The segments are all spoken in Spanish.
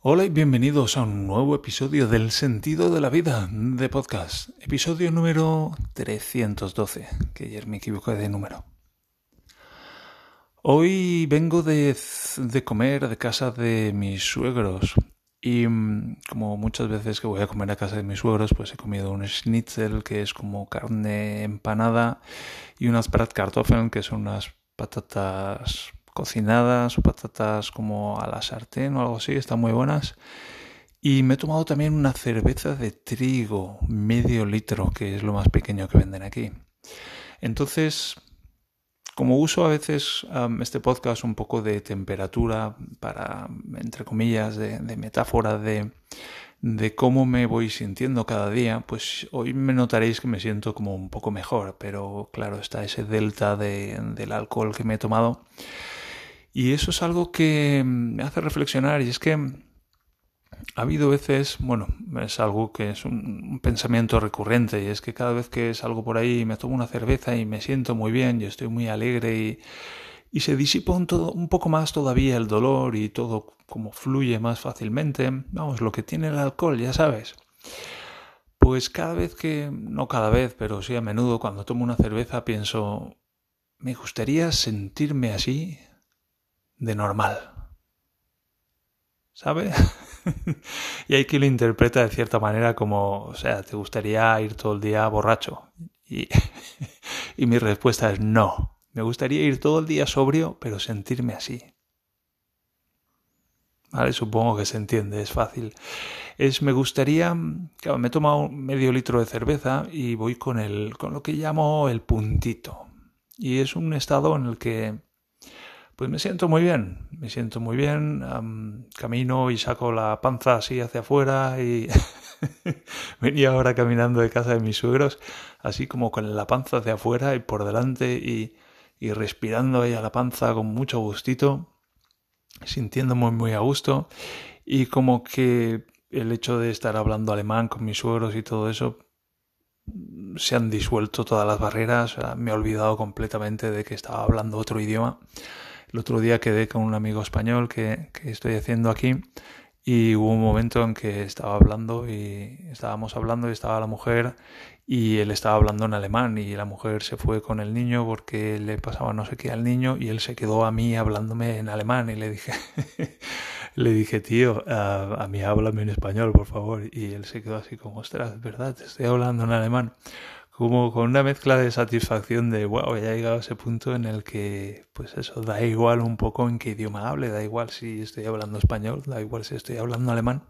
Hola y bienvenidos a un nuevo episodio del Sentido de la Vida de podcast, episodio número 312, que ayer me equivoqué de número. Hoy vengo de, de comer de casa de mis suegros y mm, como muchas veces que voy a comer a casa de mis suegros, pues he comido un schnitzel que es como carne empanada y unas bratkartoffeln que son unas patatas cocinadas o patatas como a la sartén o algo así, están muy buenas. Y me he tomado también una cerveza de trigo, medio litro, que es lo más pequeño que venden aquí. Entonces, como uso a veces este podcast un poco de temperatura para, entre comillas, de, metáfora de, de cómo me voy sintiendo cada día, pues hoy me notaréis que me siento como un poco mejor, pero claro, está ese delta de, del alcohol que me he tomado y eso es algo que me hace reflexionar y es que ha habido veces, bueno, es algo que es un, pensamiento recurrente y es que cada vez que salgo por ahí me tomo una cerveza y me siento muy bien y estoy muy alegre y, y se disipa un, todo, un poco más todavía el dolor y todo como fluye más fácilmente, vamos, lo que tiene el alcohol, ya sabes. Pues cada vez que, no cada vez, pero sí a menudo cuando tomo una cerveza pienso, me gustaría sentirme así de normal. ¿Sabe? y hay quien lo interpreta de cierta manera como, o sea, ¿te gustaría ir todo el día borracho? Y, y mi respuesta es no. Me gustaría ir todo el día sobrio, pero sentirme así. ¿Vale? Supongo que se entiende, es fácil. Es, me gustaría, claro, me he tomado medio litro de cerveza y voy con el, con lo que llamo el puntito. Y es un estado en el que pues me siento muy bien, me siento muy bien, camino y saco la panza así hacia afuera y venía ahora caminando de casa de mis suegros, así como con la panza hacia afuera y por delante y, y respirando ahí a la panza con mucho gustito, sintiéndome muy a gusto. Y como que el hecho de estar hablando alemán con mis suegros y todo eso se han disuelto todas las barreras, me he olvidado completamente de que estaba hablando otro idioma el otro día quedé con un amigo español que, estoy haciendo aquí y hubo un momento en que estaba hablando y estábamos hablando y estaba la mujer y él estaba hablando en alemán y la mujer se fue con el niño porque le pasaba no sé qué al niño y él se quedó a mí hablándome en alemán y le dije le dije tío a, a mí háblame en español por favor y él se quedó así como ostras verdad te estoy hablando en alemán como con una mezcla de satisfacción de, wow, ya he llegado a ese punto en el que, pues eso, da igual un poco en qué idioma hable, da igual si estoy hablando español, da igual si estoy hablando alemán.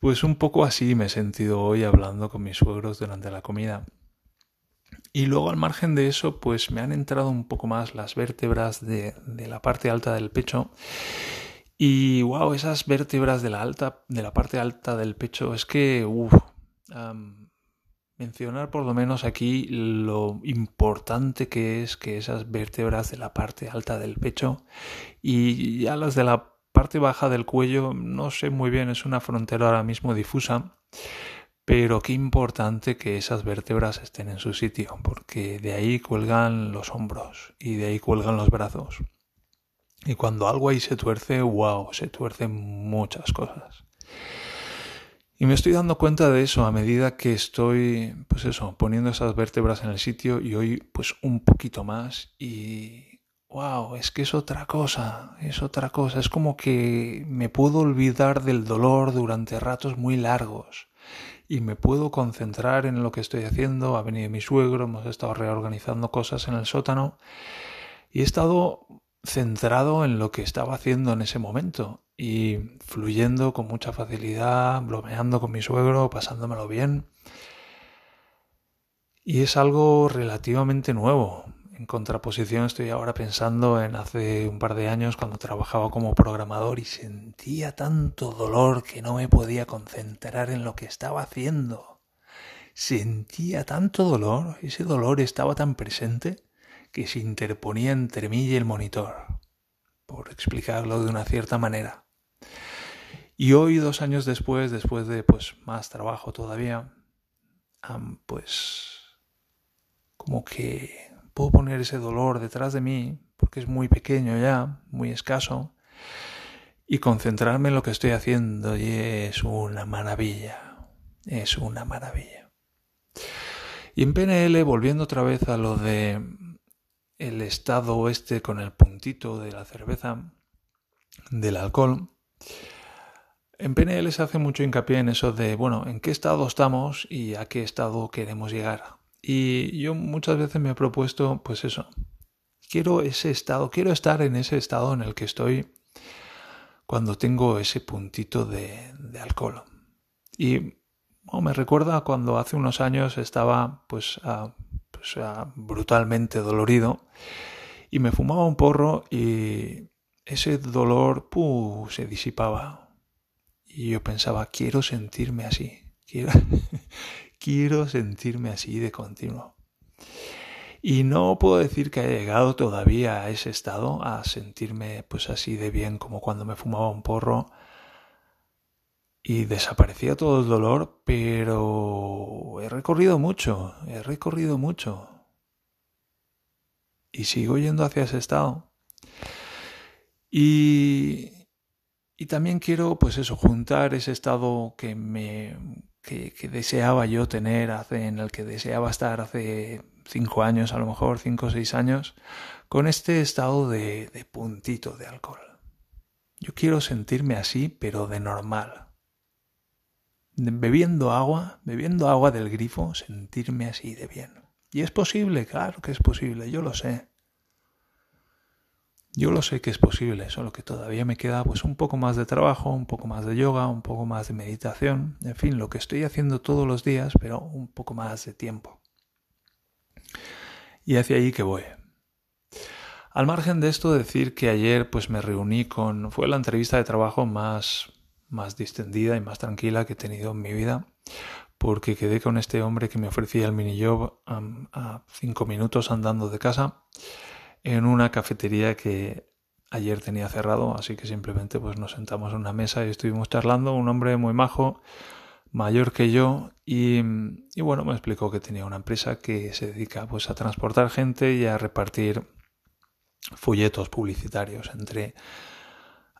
Pues un poco así me he sentido hoy hablando con mis suegros durante la comida. Y luego al margen de eso, pues me han entrado un poco más las vértebras de, de la parte alta del pecho. Y wow, esas vértebras de la alta, de la parte alta del pecho, es que, uff, mencionar por lo menos aquí lo importante que es que esas vértebras de la parte alta del pecho y ya las de la parte baja del cuello, no sé muy bien, es una frontera ahora mismo difusa, pero qué importante que esas vértebras estén en su sitio, porque de ahí cuelgan los hombros y de ahí cuelgan los brazos. Y cuando algo ahí se tuerce, wow, se tuercen muchas cosas. Y me estoy dando cuenta de eso a medida que estoy, pues eso, poniendo esas vértebras en el sitio y hoy pues un poquito más y wow, es que es otra cosa, es otra cosa, es como que me puedo olvidar del dolor durante ratos muy largos y me puedo concentrar en lo que estoy haciendo, ha venido mi suegro, hemos estado reorganizando cosas en el sótano y he estado centrado en lo que estaba haciendo en ese momento y fluyendo con mucha facilidad, bromeando con mi suegro, pasándomelo bien. Y es algo relativamente nuevo. En contraposición estoy ahora pensando en hace un par de años cuando trabajaba como programador y sentía tanto dolor que no me podía concentrar en lo que estaba haciendo. Sentía tanto dolor, ese dolor estaba tan presente que se interponía entre mí y el monitor, por explicarlo de una cierta manera. Y hoy, dos años después, después de pues más trabajo todavía, pues como que puedo poner ese dolor detrás de mí, porque es muy pequeño ya, muy escaso, y concentrarme en lo que estoy haciendo y es una maravilla, es una maravilla. Y en PNL, volviendo otra vez a lo de el estado este con el puntito de la cerveza, del alcohol, en PNL se hace mucho hincapié en eso de, bueno, en qué estado estamos y a qué estado queremos llegar. Y yo muchas veces me he propuesto, pues eso, quiero ese estado, quiero estar en ese estado en el que estoy cuando tengo ese puntito de, alcohol. Y me recuerda cuando hace unos años estaba pues, pues brutalmente dolorido y me fumaba un porro y ese dolor se disipaba. Y yo pensaba, quiero sentirme así, quiero, quiero sentirme así de continuo. Y no puedo decir que haya llegado todavía a ese estado, a sentirme pues así de bien como cuando me fumaba un porro y desaparecía todo el dolor, pero he recorrido mucho, he recorrido mucho. Y sigo yendo hacia ese estado. Y, y también quiero, pues eso, juntar ese estado que me que, deseaba yo tener, hace, en el que deseaba estar hace cinco años, a lo mejor cinco o seis años, con este estado de, de puntito de alcohol. Yo quiero sentirme así, pero de normal. Bebiendo agua, bebiendo agua del grifo, sentirme así de bien. Y es posible, claro que es posible, yo lo sé. Yo lo sé que es posible, solo que todavía me queda pues un poco más de trabajo, un poco más de yoga, un poco más de meditación, en fin, lo que estoy haciendo todos los días, pero un poco más de tiempo. Y hacia ahí que voy. Al margen de esto, decir que ayer pues me reuní con fue la entrevista de trabajo más más distendida y más tranquila que he tenido en mi vida, porque quedé con este hombre que me ofrecía el mini job a cinco minutos andando de casa en una cafetería que ayer tenía cerrado, así que simplemente pues nos sentamos en una mesa y estuvimos charlando, un hombre muy majo, mayor que yo, y, bueno, me explicó que tenía una empresa que se dedica pues a transportar gente y a repartir folletos publicitarios entre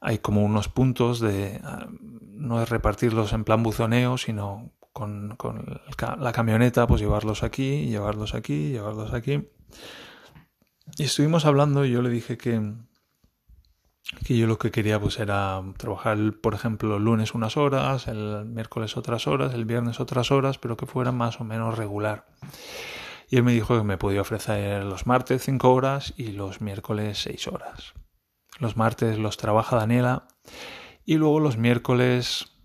hay como unos puntos de no es repartirlos en plan buzoneo, sino con, con la camioneta, pues llevarlos aquí, llevarlos aquí, llevarlos aquí. Y estuvimos hablando y yo le dije que, que yo lo que quería pues era trabajar, por ejemplo, el lunes unas horas, el miércoles otras horas, el viernes otras horas, pero que fuera más o menos regular. Y él me dijo que me podía ofrecer los martes cinco horas y los miércoles seis horas. Los martes los trabaja Daniela y luego los miércoles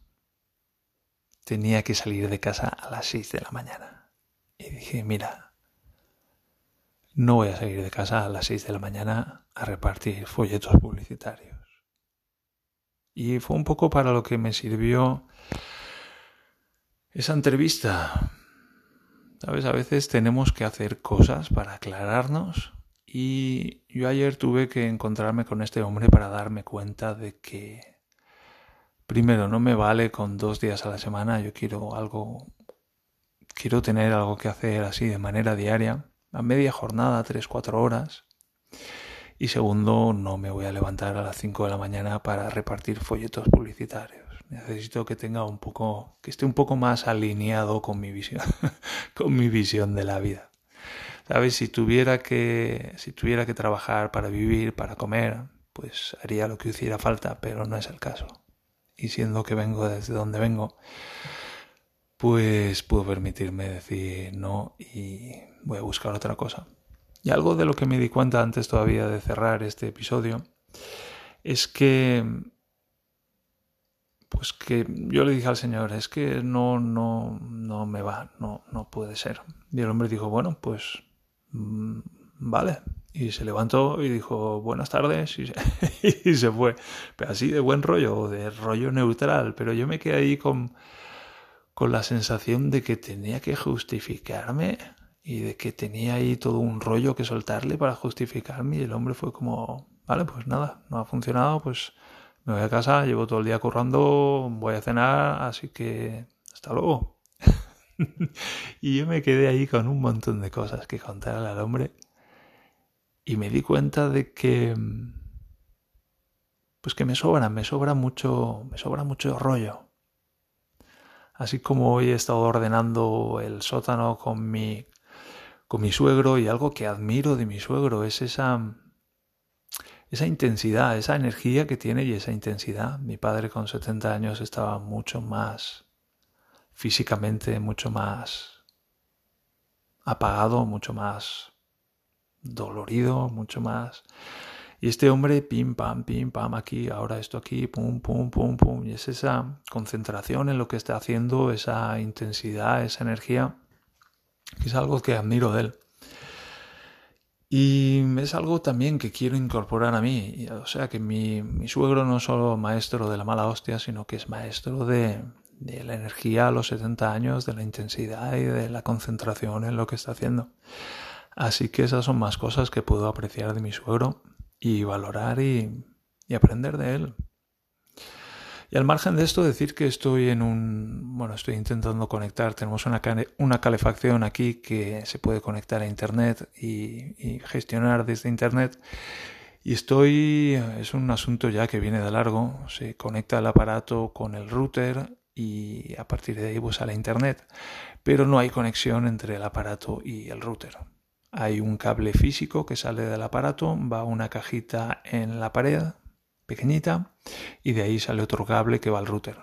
tenía que salir de casa a las seis de la mañana. Y dije, mira, no voy a salir de casa a las 6 de la mañana a repartir folletos publicitarios. Y fue un poco para lo que me sirvió esa entrevista. ¿Sabes? A veces tenemos que hacer cosas para aclararnos y yo ayer tuve que encontrarme con este hombre para darme cuenta de que primero no me vale con dos días a la semana, yo quiero algo, quiero tener algo que hacer así de manera diaria a media jornada, 3-4 horas. Y segundo, no me voy a levantar a las 5 de la mañana para repartir folletos publicitarios. Necesito que tenga un poco, que esté un poco más alineado con mi visión, con mi visión de la vida. Sabes, si tuviera que, si tuviera que trabajar para vivir, para comer, pues haría lo que hiciera falta, pero no es el caso. Y siendo que vengo desde donde vengo, pues puedo permitirme decir no y voy a buscar otra cosa. Y algo de lo que me di cuenta antes todavía de cerrar este episodio es que pues que yo le dije al Señor, es que no, no, no me va, no, no puede ser. Y el hombre dijo, bueno, pues mm, vale. Y se levantó y dijo, buenas tardes, y se, fue. Pero así de buen rollo, de rollo neutral. Pero yo me quedé ahí con, con la sensación de que tenía que justificarme y de que tenía ahí todo un rollo que soltarle para justificarme y el hombre fue como, vale, pues nada, no ha funcionado, pues me voy a casa, llevo todo el día currando, voy a cenar, así que hasta luego. y yo me quedé ahí con un montón de cosas que contarle al hombre y me di cuenta de que pues que me sobra, me sobra mucho, me sobra mucho rollo. Así como hoy he estado ordenando el sótano con mi con mi suegro y algo que admiro de mi suegro es esa esa intensidad, esa energía que tiene y esa intensidad. Mi padre con 70 años estaba mucho más físicamente, mucho más apagado, mucho más dolorido, mucho más y este hombre, pim, pam, pim, pam, aquí, ahora esto aquí, pum, pum, pum, pum. Y es esa concentración en lo que está haciendo, esa intensidad, esa energía, que es algo que admiro de él. Y es algo también que quiero incorporar a mí. O sea, que mi, suegro no es solo maestro de la mala hostia, sino que es maestro de, de la energía a los 70 años, de la intensidad y de la concentración en lo que está haciendo. Así que esas son más cosas que puedo apreciar de mi suegro y valorar y, aprender de él. Y al margen de esto, decir que estoy en un. Bueno, estoy intentando conectar. Tenemos una, una calefacción aquí que se puede conectar a Internet y, gestionar desde Internet. Y estoy. Es un asunto ya que viene de largo. Se conecta el aparato con el router y a partir de ahí pues a la Internet. Pero no hay conexión entre el aparato y el router. Hay un cable físico que sale del aparato, va a una cajita en la pared pequeñita y de ahí sale otro cable que va al router.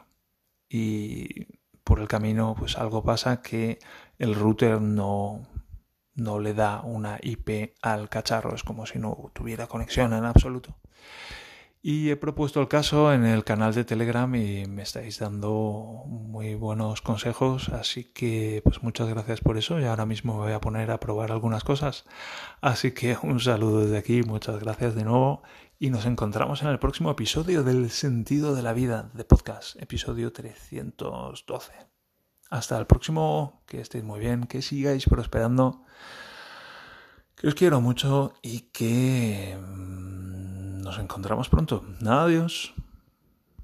Y por el camino pues algo pasa que el router no, no le da una IP al cacharro, es como si no tuviera conexión en absoluto. Y he propuesto el caso en el canal de Telegram y me estáis dando muy buenos consejos, así que pues muchas gracias por eso y ahora mismo me voy a poner a probar algunas cosas. Así que un saludo desde aquí, muchas gracias de nuevo y nos encontramos en el próximo episodio del Sentido de la Vida de podcast, episodio 312. Hasta el próximo, que estéis muy bien, que sigáis prosperando, que os quiero mucho y que nos encontramos pronto. Adiós.